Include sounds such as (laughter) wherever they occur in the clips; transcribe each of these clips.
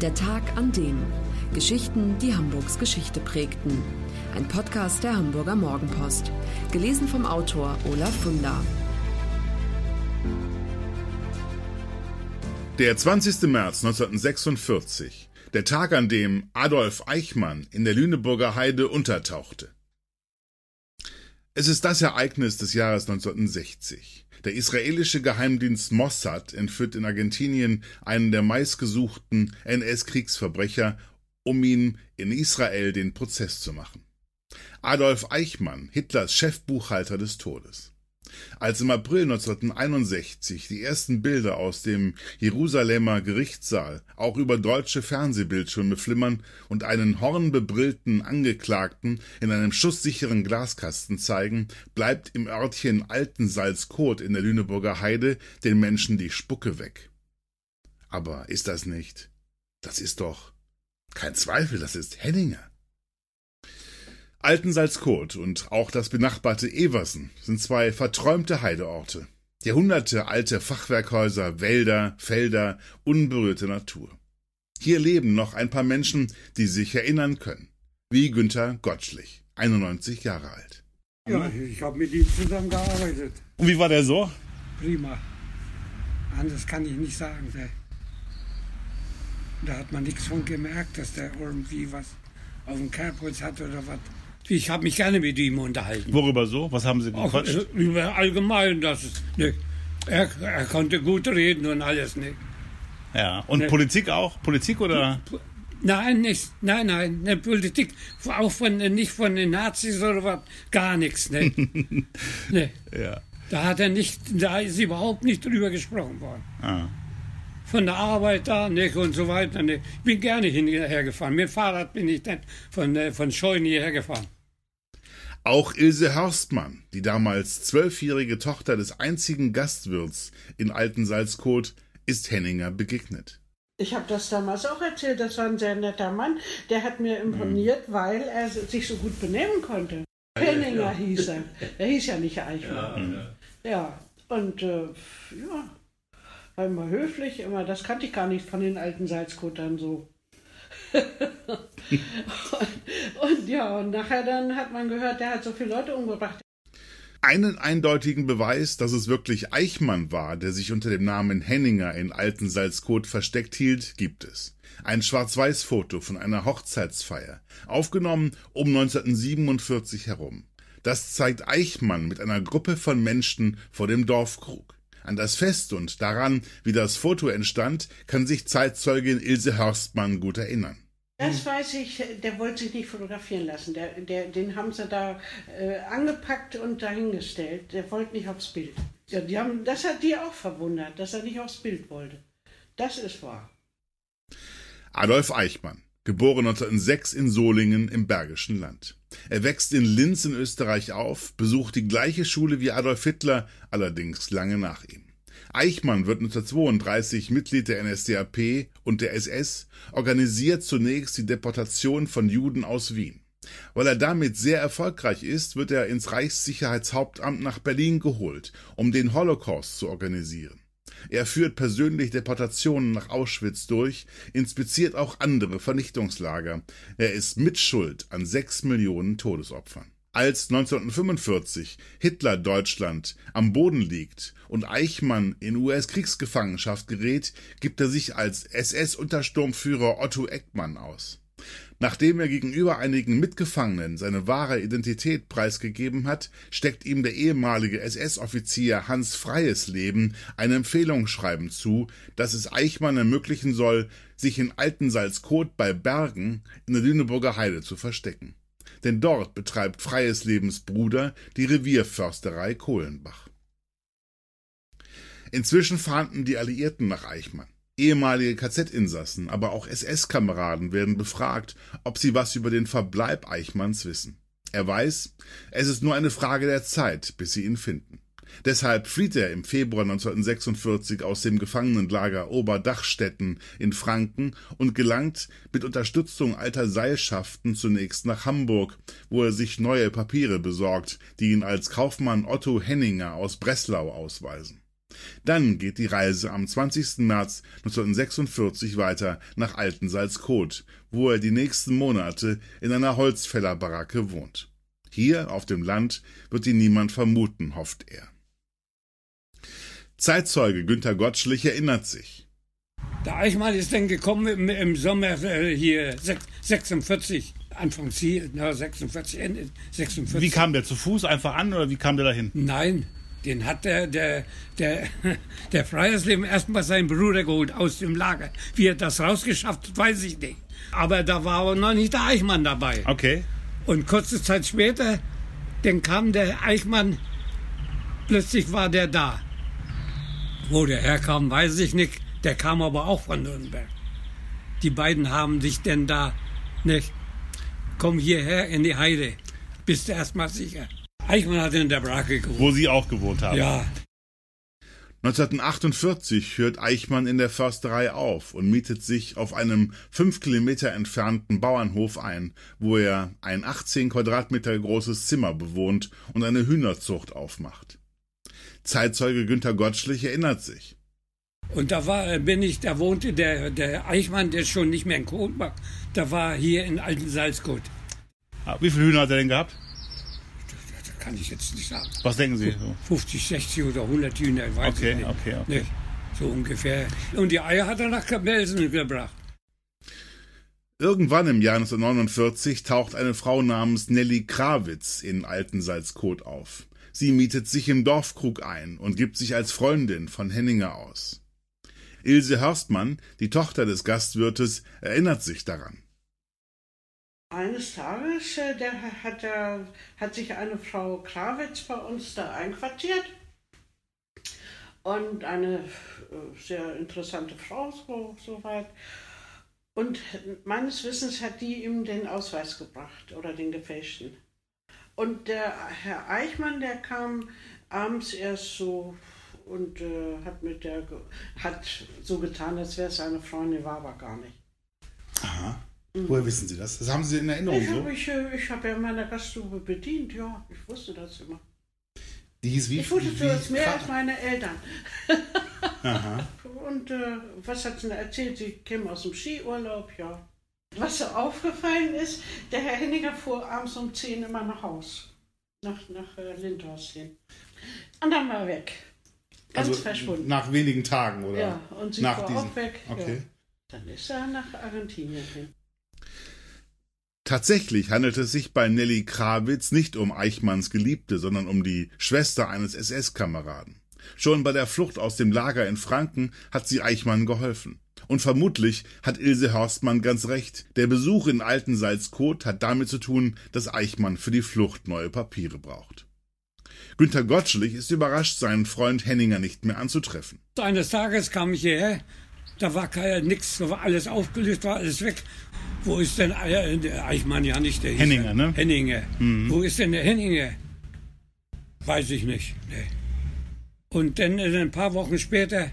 Der Tag an dem. Geschichten, die Hamburgs Geschichte prägten. Ein Podcast der Hamburger Morgenpost. Gelesen vom Autor Olaf Funder. Der 20. März 1946. Der Tag, an dem Adolf Eichmann in der Lüneburger Heide untertauchte. Es ist das Ereignis des Jahres 1960. Der israelische Geheimdienst Mossad entführt in Argentinien einen der meistgesuchten NS-Kriegsverbrecher, um ihm in Israel den Prozess zu machen. Adolf Eichmann, Hitlers Chefbuchhalter des Todes. Als im April 1961 die ersten Bilder aus dem Jerusalemer Gerichtssaal auch über deutsche Fernsehbildschirme flimmern und einen hornbebrillten Angeklagten in einem schusssicheren Glaskasten zeigen, bleibt im Örtchen Altensalzkot in der Lüneburger Heide den Menschen die Spucke weg. Aber ist das nicht? Das ist doch kein Zweifel, das ist Henninger. Altensalzkot und auch das benachbarte Eversen sind zwei verträumte Heideorte. Jahrhunderte alte Fachwerkhäuser, Wälder, Felder, unberührte Natur. Hier leben noch ein paar Menschen, die sich erinnern können. Wie Günther Gottschlich, 91 Jahre alt. Ja, ich habe mit ihm zusammengearbeitet. Und wie war der so? Prima. Anders kann ich nicht sagen. Da hat man nichts von gemerkt, dass der irgendwie was auf dem Kerbholz hat oder was. Ich habe mich gerne mit ihm unterhalten. Worüber so? Was haben Sie gequatscht? Auch, äh, über allgemein, das ist, ne, er, er, konnte gut reden und alles, ne. Ja, und ne. Politik auch? Politik oder? Nein, nicht, nein, nein, ne, Politik, auch von, nicht von den Nazis oder was, gar nichts, ne. (laughs) ne. Ja. Da hat er nicht, da ist überhaupt nicht drüber gesprochen worden. Ah. Von der Arbeit da, nicht, und so weiter, ne. Ich bin gerne hierher gefahren. Mit dem Fahrrad bin ich dann von, äh, von Scheuen hierher gefahren. Auch Ilse Hörstmann, die damals zwölfjährige Tochter des einzigen Gastwirts in Altensalzkot, ist Henninger begegnet. Ich habe das damals auch erzählt, das war ein sehr netter Mann. Der hat mir imponiert, mhm. weil er sich so gut benehmen konnte. Henninger ja. hieß er. Er hieß ja nicht Eichmann. Ja, ja. und äh, ja, war immer höflich, immer, das kannte ich gar nicht von den alten Salzkotern so. (laughs) und, ja, und nachher dann hat man gehört, der hat so viele Leute umgebracht. Einen eindeutigen Beweis, dass es wirklich Eichmann war, der sich unter dem Namen Henninger in Altensalzkot versteckt hielt, gibt es. Ein Schwarz-Weiß-Foto von einer Hochzeitsfeier, aufgenommen um 1947 herum. Das zeigt Eichmann mit einer Gruppe von Menschen vor dem Dorfkrug. An das Fest und daran, wie das Foto entstand, kann sich Zeitzeugin Ilse Hörstmann gut erinnern. Das weiß ich, der wollte sich nicht fotografieren lassen. Der, der, den haben sie da äh, angepackt und dahingestellt. Der wollte nicht aufs Bild. Ja, die haben, das hat die auch verwundert, dass er nicht aufs Bild wollte. Das ist wahr. Adolf Eichmann, geboren 1906 in Solingen im Bergischen Land. Er wächst in Linz in Österreich auf, besucht die gleiche Schule wie Adolf Hitler, allerdings lange nach ihm. Eichmann wird 1932 Mitglied der NSDAP und der SS, organisiert zunächst die Deportation von Juden aus Wien. Weil er damit sehr erfolgreich ist, wird er ins Reichssicherheitshauptamt nach Berlin geholt, um den Holocaust zu organisieren. Er führt persönlich Deportationen nach Auschwitz durch, inspiziert auch andere Vernichtungslager. Er ist Mitschuld an sechs Millionen Todesopfern. Als 1945 Hitler Deutschland am Boden liegt und Eichmann in US-Kriegsgefangenschaft gerät, gibt er sich als SS-Untersturmführer Otto Eckmann aus. Nachdem er gegenüber einigen Mitgefangenen seine wahre Identität preisgegeben hat, steckt ihm der ehemalige SS-Offizier Hans Freies Leben ein Empfehlungsschreiben zu, das es Eichmann ermöglichen soll, sich in Altensalzkot bei Bergen in der Lüneburger Heide zu verstecken. Denn dort betreibt Freies Lebens Bruder die Revierförsterei Kohlenbach. Inzwischen fahnden die Alliierten nach Eichmann. Ehemalige KZ-Insassen, aber auch SS-Kameraden werden befragt, ob sie was über den Verbleib Eichmanns wissen. Er weiß, es ist nur eine Frage der Zeit, bis sie ihn finden. Deshalb flieht er im Februar 1946 aus dem Gefangenenlager Oberdachstetten in Franken und gelangt mit Unterstützung alter Seilschaften zunächst nach Hamburg, wo er sich neue Papiere besorgt, die ihn als Kaufmann Otto Henninger aus Breslau ausweisen. Dann geht die Reise am 20. März 1946 weiter nach Altensalzkot, wo er die nächsten Monate in einer Holzfällerbaracke wohnt. Hier auf dem Land wird ihn niemand vermuten, hofft er. Zeitzeuge Günter Gottschlich erinnert sich. Der Eichmann ist dann gekommen im, im Sommer äh, hier 46, Anfang Ziel, na, 46, Ende 46. Wie kam der zu Fuß einfach an oder wie kam der dahin? Nein, den hat der, der, der, (laughs) der Freiersleben erstmal seinen Bruder geholt aus dem Lager. Wie er das rausgeschafft hat, weiß ich nicht. Aber da war aber noch nicht der Eichmann dabei. Okay. Und kurze Zeit später, dann kam der Eichmann, plötzlich war der da. Wo der herkam, weiß ich nicht. Der kam aber auch von Nürnberg. Die beiden haben sich denn da, nicht, komm hierher in die Heide, bist du erstmal sicher. Eichmann hat in der Brake gewohnt. Wo Sie auch gewohnt haben. Ja, 1948 hört Eichmann in der Försterei auf und mietet sich auf einem fünf Kilometer entfernten Bauernhof ein, wo er ein 18 Quadratmeter großes Zimmer bewohnt und eine Hühnerzucht aufmacht. Zeitzeuge Günter Gottschlich erinnert sich. Und da war, bin ich, da wohnte der, der Eichmann, der ist schon nicht mehr in Kronbach, da war hier in Alten Salzgut. Ah, Wie viele Hühner hat er denn gehabt? Kann ich jetzt nicht sagen. Was denken Sie? So. 50, 60 oder 100 Hühner, weiß Okay, ich nicht. okay, okay. Nicht? So ungefähr. Und die Eier hat er nach Kapelsen gebracht. Irgendwann im Jahr 1949 taucht eine Frau namens Nelly Krawitz in Altensalzkot auf. Sie mietet sich im Dorfkrug ein und gibt sich als Freundin von Henninger aus. Ilse Hörstmann, die Tochter des Gastwirtes, erinnert sich daran. Eines Tages äh, der hat, er, hat sich eine Frau Krawitz bei uns da einquartiert. Und eine äh, sehr interessante Frau, so, soweit. Und meines Wissens hat die ihm den Ausweis gebracht oder den gefälschten. Und der Herr Eichmann, der kam abends erst so und äh, hat mit der hat so getan, als wäre es seine Freundin, war aber gar nicht. Aha. Woher wissen Sie das? Das haben Sie in Erinnerung Ich so? habe ich, äh, ich hab ja in meiner Gaststube bedient, ja, ich wusste das immer. Die hieß wie? Ich wusste wie- das mehr als meine Eltern. Aha. (laughs) Und äh, was hat sie denn erzählt? Sie käme aus dem Skiurlaub, ja. Was so aufgefallen ist, der Herr Henniger fuhr abends um 10 immer nach Haus. Nach, nach äh, Lindhorst hin. Und dann war er weg. Ganz Also verschwunden. nach wenigen Tagen, oder? ja, und sie nach fuhr diesen- auch weg. Okay. Ja. Dann ist er nach Argentinien hin. Tatsächlich handelt es sich bei Nelly Krawitz nicht um Eichmanns Geliebte, sondern um die Schwester eines SS-Kameraden. Schon bei der Flucht aus dem Lager in Franken hat sie Eichmann geholfen. Und vermutlich hat Ilse Horstmann ganz recht. Der Besuch in Altensalzkot hat damit zu tun, dass Eichmann für die Flucht neue Papiere braucht. Günter Gottschlich ist überrascht, seinen Freund Henninger nicht mehr anzutreffen. Eines Tages kam ich hierher, da war kein nix, da war alles aufgelöst, war alles weg. Wo ist denn der Eichmann ja nicht der Henninger, ne? Henninger. Wo ist denn der Henninger? Weiß ich nicht. Nee. Und dann äh, ein paar Wochen später,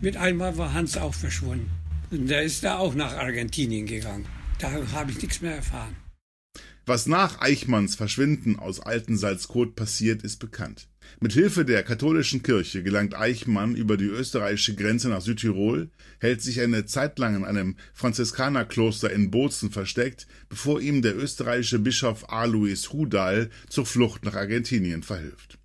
mit einmal war Hans auch verschwunden. Und der ist da auch nach Argentinien gegangen. Da habe ich nichts mehr erfahren. Was nach Eichmanns Verschwinden aus Altensalzkot passiert, ist bekannt. Mit Hilfe der katholischen Kirche gelangt Eichmann über die österreichische Grenze nach Südtirol, hält sich eine Zeit lang in einem Franziskanerkloster in Bozen versteckt, bevor ihm der österreichische Bischof Alois Hudal zur Flucht nach Argentinien verhilft.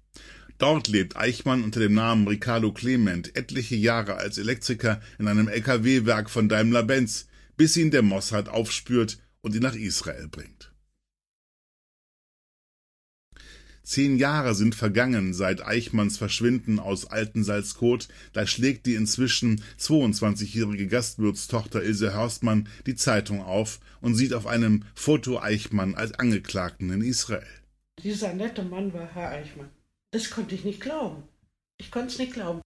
Dort lebt Eichmann unter dem Namen Ricardo Clement etliche Jahre als Elektriker in einem LKW-Werk von Daimler-Benz, bis ihn der Mossad aufspürt und ihn nach Israel bringt. Zehn Jahre sind vergangen seit Eichmanns Verschwinden aus Altensalzkot, da schlägt die inzwischen 22-jährige Gastwirtstochter Ilse Hörstmann die Zeitung auf und sieht auf einem Foto Eichmann als Angeklagten in Israel. Dieser nette Mann war Herr Eichmann. Das konnte ich nicht glauben. Ich konnte es nicht glauben.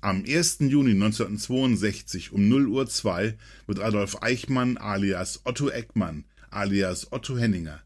Am 1. Juni 1962 um 0 Uhr 2 wird Adolf Eichmann alias Otto Eckmann alias Otto Henninger